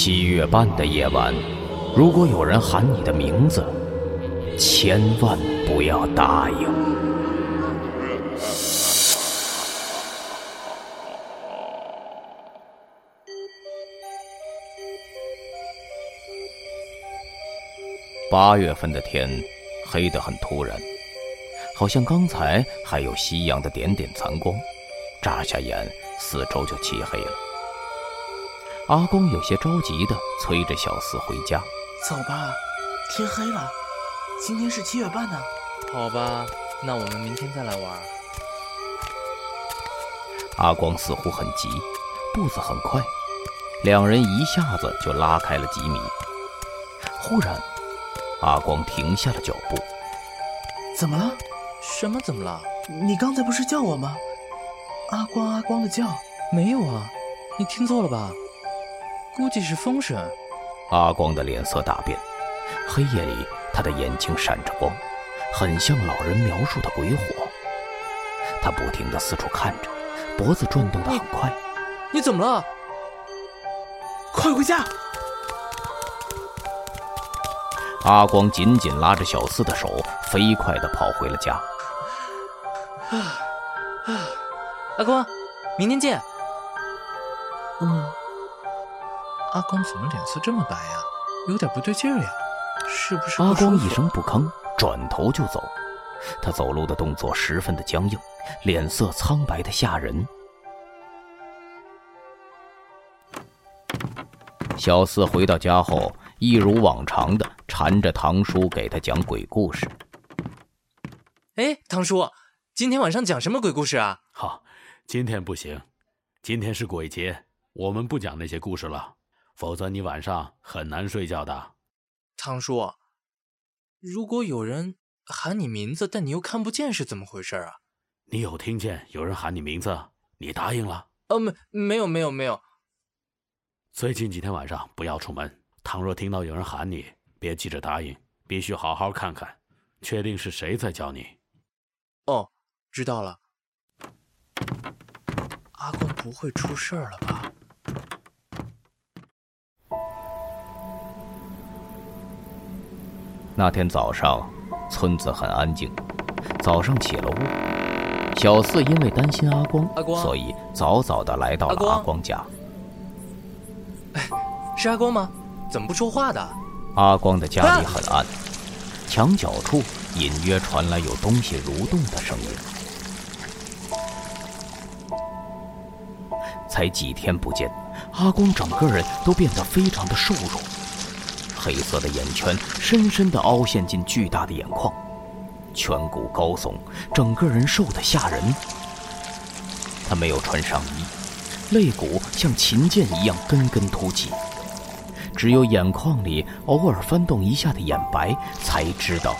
七月半的夜晚，如果有人喊你的名字，千万不要答应。八月份的天，黑得很突然，好像刚才还有夕阳的点点残光，眨下眼，四周就漆黑了。阿光有些着急的催着小四回家：“走吧，天黑了，今天是七月半呢。”“好吧，那我们明天再来玩。”阿光似乎很急，步子很快，两人一下子就拉开了几米。忽然，阿光停下了脚步。怎么了？什么怎么了？你刚才不是叫我吗？阿光阿光的叫。没有啊，你听错了吧？估计是风声。阿光的脸色大变，黑夜里他的眼睛闪着光，很像老人描述的鬼火。他不停地四处看着，脖子转动得很快。你怎么了？快回家！阿光紧紧拉着小四的手，飞快地跑回了家。啊啊！阿光，明天见。阿光怎么脸色这么白呀？有点不对劲儿呀，是不是？阿光一声不吭，转头就走。他走路的动作十分的僵硬，脸色苍白的吓人。小四回到家后，一如往常的缠着堂叔给他讲鬼故事。哎，堂叔，今天晚上讲什么鬼故事啊？好，今天不行，今天是鬼节，我们不讲那些故事了，否则你晚上很难睡觉的。堂叔，如果有人喊你名字，但你又看不见，是怎么回事啊？你有听见有人喊你名字，你答应了？呃，没，没有，没有，没有。最近几天晚上不要出门。倘若听到有人喊你，别急着答应，必须好好看看，确定是谁在叫你。哦，知道了。阿光不会出事儿了吧？那天早上，村子很安静。早上起了雾，小四因为担心阿光，阿光，所以早早的来到了阿光家。哎是阿光吗？怎么不说话的？阿光的家里很暗，墙角处隐约传来有东西蠕动的声音。才几天不见，阿光整个人都变得非常的瘦弱，黑色的眼圈深深的凹陷进巨大的眼眶，颧骨高耸，整个人瘦得吓人。他没有穿上衣，肋骨像琴键一样根根凸起。只有眼眶里偶尔翻动一下的眼白，才知道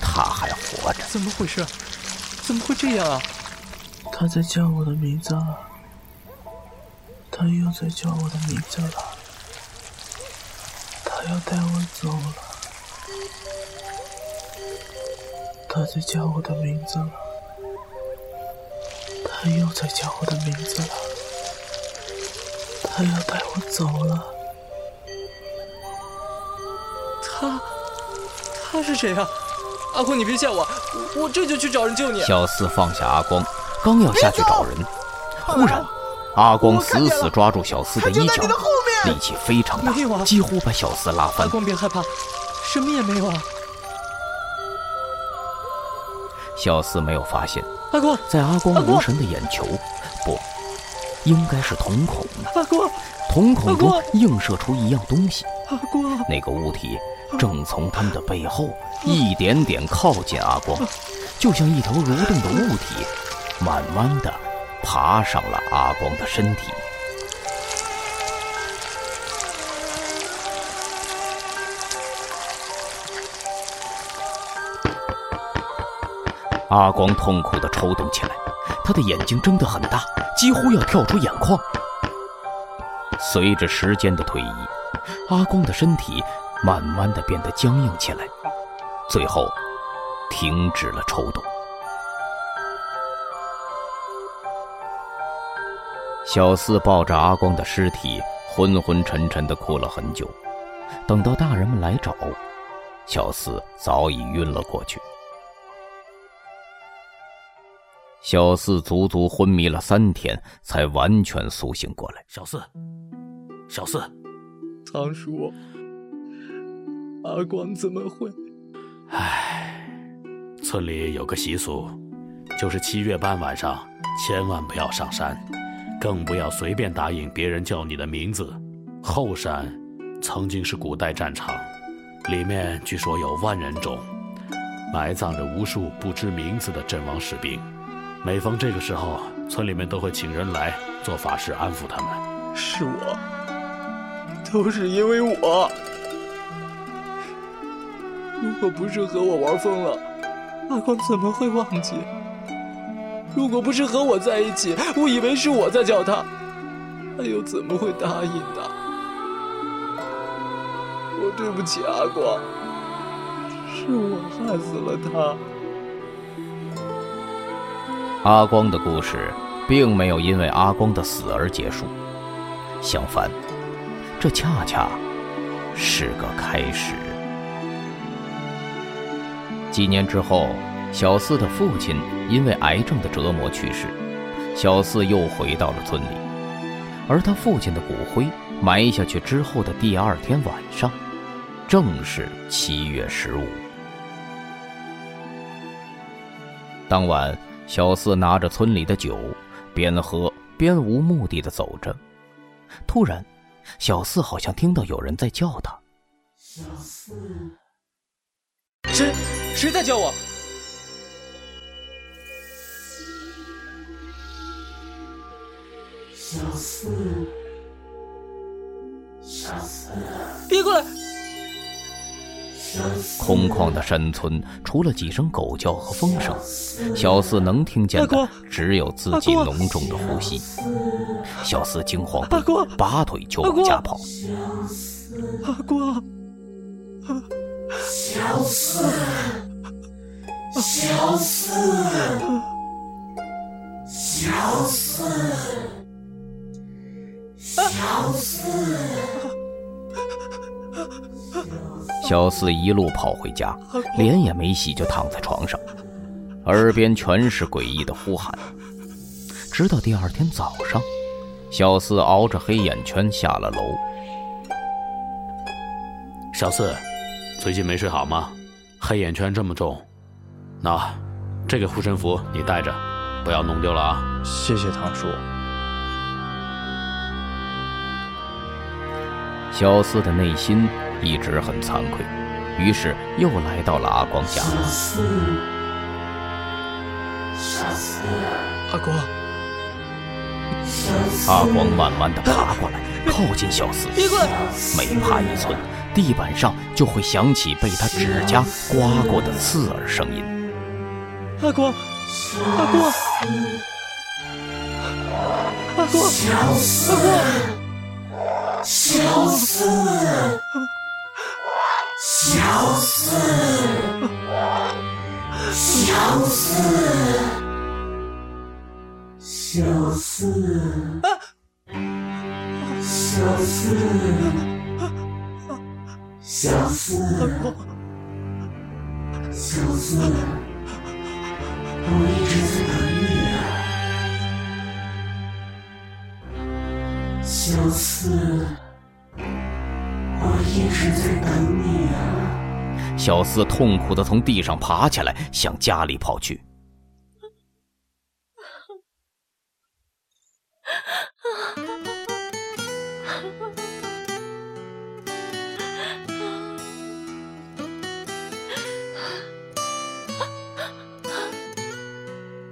他还活着。怎么回事？怎么会这样啊？他在叫我的名字了，他又在叫我的名字了，他要带我走了。他在叫我的名字了，他又在叫我的名字了，他要带我走了。他，他是谁啊？阿光，你别吓我，我这就去找人救你。小四放下阿光，刚要下去找人，忽然，阿光死死抓住小四的衣角，力气非常大，几乎把小四拉翻。阿光别害怕，什么也没有啊。小四没有发现，阿光在阿光无神的眼球，不，应该是瞳孔。阿光，瞳孔中映射出一样东西。阿光，那个物体。正从他们的背后一点点靠近阿光，就像一条蠕动的物体，慢慢的爬上了阿光的身体。阿光痛苦的抽动起来，他的眼睛睁得很大，几乎要跳出眼眶。随着时间的推移，阿光的身体。慢慢的变得僵硬起来，最后停止了抽动。小四抱着阿光的尸体昏昏沉沉的哭了很久。等到大人们来找，小四早已晕了过去。小四足足昏迷了三天，才完全苏醒过来。小四，小四，堂叔，阿光怎么会？唉，村里有个习俗，就是七月半晚上千万不要上山，更不要随便答应别人叫你的名字。后山曾经是古代战场，里面据说有万人冢，埋葬着无数不知名字的阵亡士兵。每逢这个时候，村里面都会请人来做法事安抚他们。是我，都是因为我。如果不是和我玩疯了，阿光怎么会忘记？如果不是和我在一起，我以为是我在叫他，他又怎么会答应的？我对不起阿光，是我害死了他。阿光的故事并没有因为阿光的死而结束，相反，这恰恰是个开始。几年之后，小四的父亲因为癌症的折磨去世，小四又回到了村里，而他父亲的骨灰埋下去之后的第二天晚上，正是七月十五。当晚。小四拿着村里的酒，边喝边无目的的走着。突然，小四好像听到有人在叫他：“小四，谁？谁在叫我？”小四，小四，别过来！空旷的山村，除了几声狗叫和风声，小四能听见的只有自己浓重的呼吸。小四惊慌不已，拔腿就往家跑。阿光，小四，小四，小四，小四。小四一路跑回家，脸也没洗就躺在床上，耳边全是诡异的呼喊。直到第二天早上，小四熬着黑眼圈下了楼。小四，最近没睡好吗？黑眼圈这么重，那这个护身符你带着，不要弄丢了啊！谢谢堂叔。小四的内心一直很惭愧，于是又来到了阿光家。小四，小四，阿光，阿光慢慢的爬过来，靠近小四。别过来！每爬一寸，地板上就会响起被他指甲刮过的刺耳声音。阿光，阿光，阿光，阿光。小四，小四，小四，小四，小四，小四，小四，我一直小四，我一直在等你啊！小四痛苦的从地上爬起来，向家里跑去。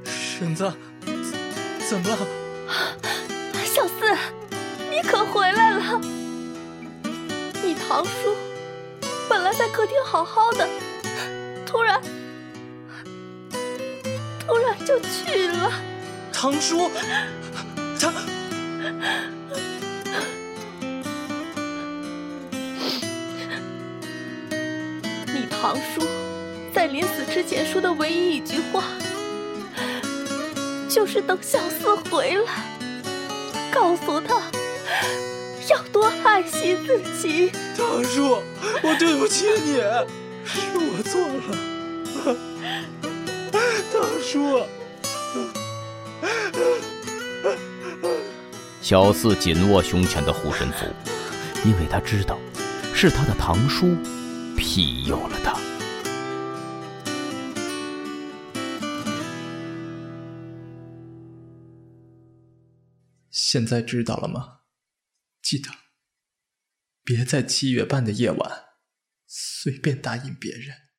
婶子，怎么了？可回来了！你堂叔本来在客厅好好的，突然，突然就去了。堂叔，他，你堂叔在临死之前说的唯一一句话，就是等小四回来，告诉他。要多爱惜自己。大叔，我对不起你，是我错了。大叔，小四紧握胸前的护身符，因为他知道，是他的堂叔庇佑了他。现在知道了吗？记得，别在七月半的夜晚随便答应别人。